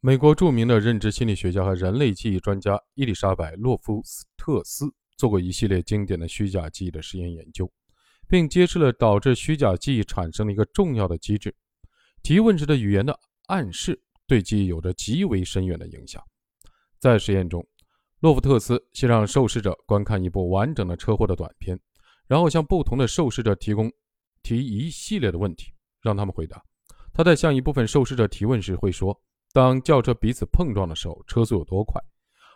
美国著名的认知心理学家和人类记忆专家伊丽莎白·洛夫斯特斯做过一系列经典的虚假记忆的实验研究，并揭示了导致虚假记忆产生的一个重要的机制：提问时的语言的暗示对记忆有着极为深远的影响。在实验中，洛夫特斯先让受试者观看一部完整的车祸的短片，然后向不同的受试者提供提一系列的问题，让他们回答。他在向一部分受试者提问时会说。当轿车彼此碰撞的时候，车速有多快？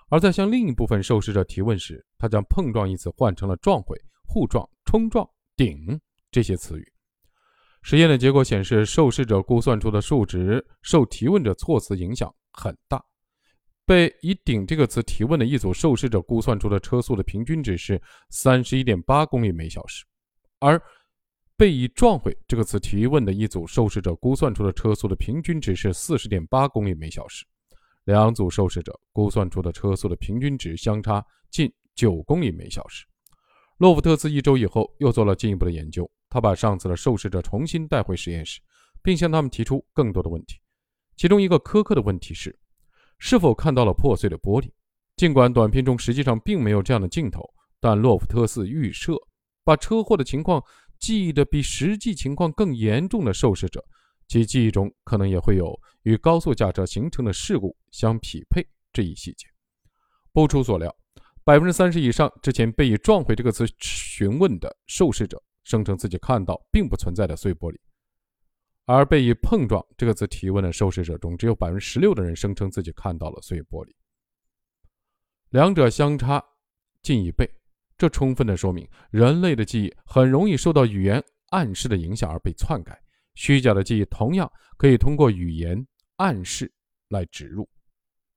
而在向另一部分受试者提问时，他将“碰撞”一词换成了“撞毁”“互撞”“冲撞”“顶”这些词语。实验的结果显示，受试者估算出的数值受提问者措辞影响很大。被以“顶”这个词提问的一组受试者估算出的车速的平均值是三十一点八公里每小时，而。被以“撞毁”这个词提问的一组受试者估算出的车速的平均值是四十点八公里每小时，两组受试者估算出的车速的平均值相差近九公里每小时。洛夫特斯一周以后又做了进一步的研究，他把上次的受试者重新带回实验室，并向他们提出更多的问题。其中一个苛刻的问题是：是否看到了破碎的玻璃？尽管短片中实际上并没有这样的镜头，但洛夫特斯预设把车祸的情况。记忆的比实际情况更严重的受试者，其记忆中可能也会有与高速驾车形成的事故相匹配这一细节。不出所料，百分之三十以上之前被以“撞毁”这个词询问的受试者声称自己看到并不存在的碎玻璃，而被以“碰撞”这个词提问的受试者中，只有百分之十六的人声称自己看到了碎玻璃，两者相差近一倍。这充分的说明，人类的记忆很容易受到语言暗示的影响而被篡改。虚假的记忆同样可以通过语言暗示来植入。